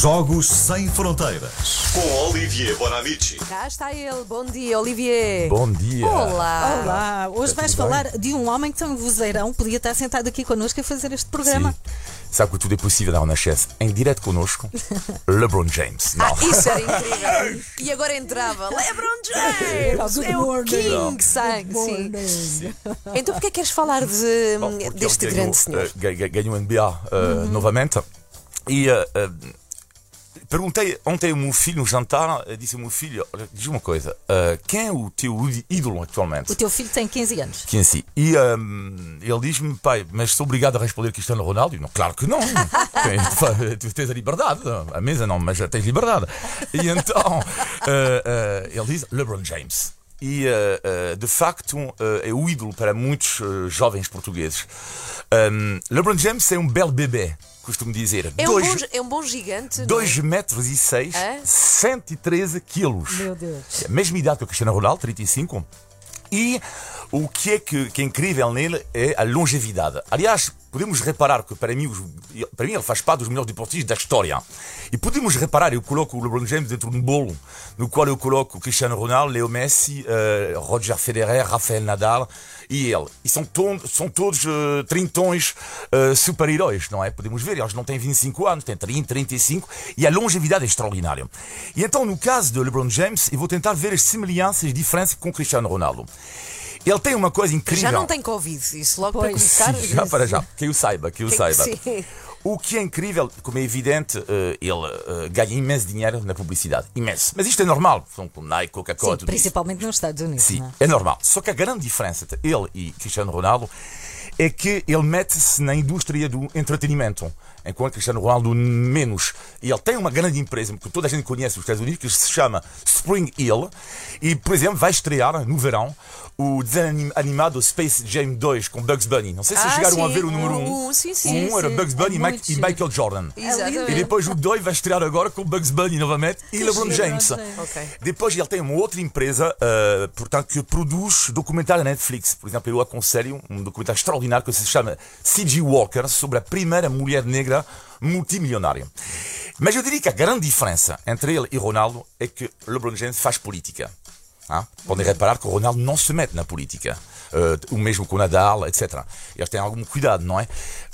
Jogos Sem Fronteiras com Olivier Bonamici. Cá está ele. Bom dia, Olivier. Bom dia. Olá. Olá, hoje vais tudo falar de um homem que tem um vozeirão, podia estar sentado aqui connosco a fazer este programa. Sim. Sabe que tudo é possível na Renascença. Em direto connosco, LeBron James. Não. Ah, isso era incrível. e agora entrava LeBron James. É o. King Sang. Sim. Morning. Então porquê queres falar de, Bom, deste grande ganhou, senhor? eh, ga- ganhou o NBA eh, novamente. E eh, eh, perguntei ontem ao meu filho no jantar, eh, disse ao meu filho: olha, diz uma coisa, eh, quem é o teu ídolo atualmente? O teu filho tem 15 anos. Que em si. E ehm, ele diz-me, pai, mas sou obrigado a responder Cristiano Ronaldo? Eu, não, claro que não. Tu tens a liberdade. A mesa não, mas tens liberdade. E então eh, eh, ele diz LeBron James. E eh, eh, de facto eh, é o ídolo para muitos jovens portugueses. Ehm, LeBron James é um belo bebê, costumo dizer. É um, Dois- bom, é um bom gigante. não é? 2 metros e 6, Hã? 113 quilos. Meu Deus. É a mesma idade que o Cristiano Ronaldo, 35. E o que é, que, que é incrível nele é a longevidade. Aliás, podemos reparar que para mim, para mim ele faz parte dos melhores deportistas da história. E podemos reparar, eu coloco o LeBron James dentro de um bolo, no qual eu coloco o Cristiano Ronaldo, Leo Messi, eh, Roger Federer, Rafael Nadal e ele. E são, to são todos eh, trintões eh, super-heróis, não é? Podemos ver, eles não têm 25 anos, têm 30, 35 e a longevidade é extraordinária. E então, no caso de LeBron James, eu vou tentar ver as semelhanças e diferenças com o Cristiano Ronaldo. Ele tem uma coisa incrível. Já não tem Covid, isso logo para Pois, começar. Sim, já para já. Que eu saiba, que Que- saiba. sim. O que é incrível, como é evidente, eh, ele eh, ganha imenso dinheiro na publicidade. Imenso. Mas isto é normal. São com Nike, Coca-Cola, tudo isso. principalmente nos Estados Unidos. Sim, não é? é normal. Só que a grande diferença entre ele e Cristiano Ronaldo é que ele mete-se na indústria do entretenimento, enquanto Cristiano Ronaldo menos. E ele tem uma grande empresa que toda a gente conhece nos Estados Unidos, que se chama Spring Hill, e, por exemplo, vai estrear no verão o desenho anim- animado Space Jam 2 com Bugs Bunny. Não sei se Ah, chegaram a sim. ver o número 1. Um, Um, sim, sim, era sim. Bugs Bunny É e. Michael Jordan. Exatamente. E depois o 2 vai estrear agora com Bugs Bunny novamente e LeBron giro, James. LeBron James. Ok. Depois ele tem uma outra empresa, eh, portanto, que produz documentário na Netflix. Por exemplo, eu aconselho um documentário extraordinário que se chama C.G. Walker, sobre a primeira mulher negra multimilionária. Mas eu diria que a grande diferença entre ele e Ronaldo é que LeBron James faz política. Ah, Podem reparar que o Ronaldo não se mete na política. Eh, o mesmo com o Nadal, etc. Eles têm algum cuidado, não é?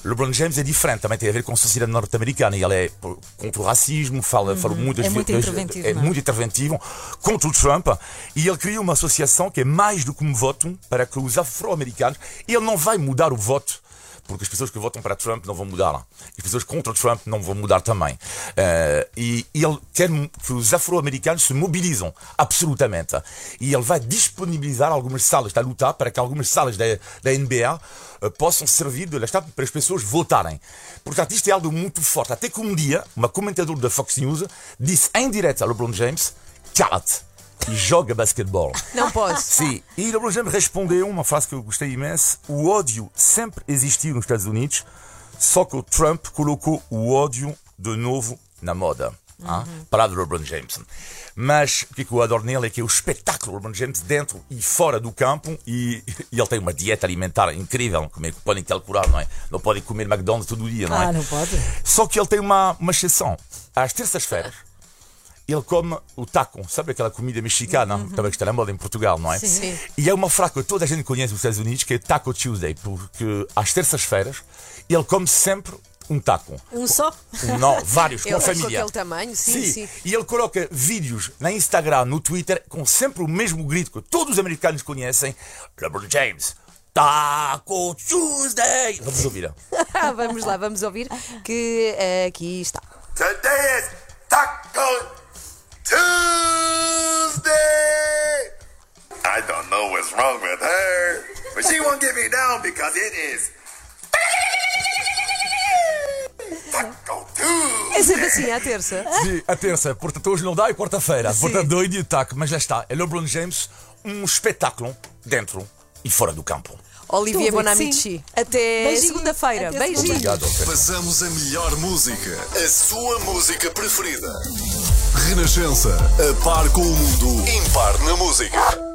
LeBron James é diferente, também tem a ver com a sociedade norte-americana. Ele é contra o racismo, fala, fala muito, É muito interventivo, é é? muito interventivo contra o Trump. E ele criou uma associação que é mais do que um voto para que os afro-americanos. Ele não vai mudar o voto. Porque as pessoas que votam para Trump não vão mudar. As pessoas contra Trump não vão mudar também. Eh, e, ele quer que os afro-americanos se mobilizam, absolutamente. E ele vai disponibilizar algumas salas, está a lutar para que algumas salas da, da NBA eh, possam servir de para as pessoas votarem. Portanto, isto é algo muito forte. Até que um dia, uma comentadora da Fox News disse em direto a LeBron James: cala-te e joga basquetebol. Não posso. Sim, e LeBron James respondeu uma frase que eu gostei imenso: o ódio sempre existiu nos Estados Unidos, só que o Trump colocou o ódio de novo na moda. Ah, Palavra do LeBron James. Mas o que, é que eu adoro nele é que é o espetáculo do LeBron James dentro e fora do campo e, e ele tem uma dieta alimentar incrível, como é que podem calcular, não é? Não podem comer McDonald's todo dia, não é? Ah, não pode? Só que ele tem uma, uma exceção. Às terças-feiras, ele come o taco, sabe aquela comida mexicana, também que está na moda em Portugal, não é? Uhum. Sim. E é uma que toda a gente conhece nos Estados Unidos, que é Taco Tuesday, porque às terças-feiras ele come sempre um taco. Um só? Um, não, vários, com a é com família. aquele tamanho, sim, sim. E ele coloca vídeos na Instagram, no Twitter, com sempre o mesmo grito que todos os americanos conhecem: LeBron James, Taco Tuesday. Vamos ouvir. vamos lá, vamos ouvir que eh, aqui está. Today is Taco Tuesday. I don't know what's wrong with her, but she won't get me down because it is. É sempre assim, à terça. Sim, a terça, portanto hoje não dá e quarta-feira. Portanto, doido e taco, mas já está. É LeBron James, um espetáculo dentro e fora do campo. Olivier Estou a ver que Bonamici. Até segunda-feira. Beijinhos. Obrigado. Pedro. Passamos a melhor música, a sua música preferida. Renascença, a par com o mundo, impar na música.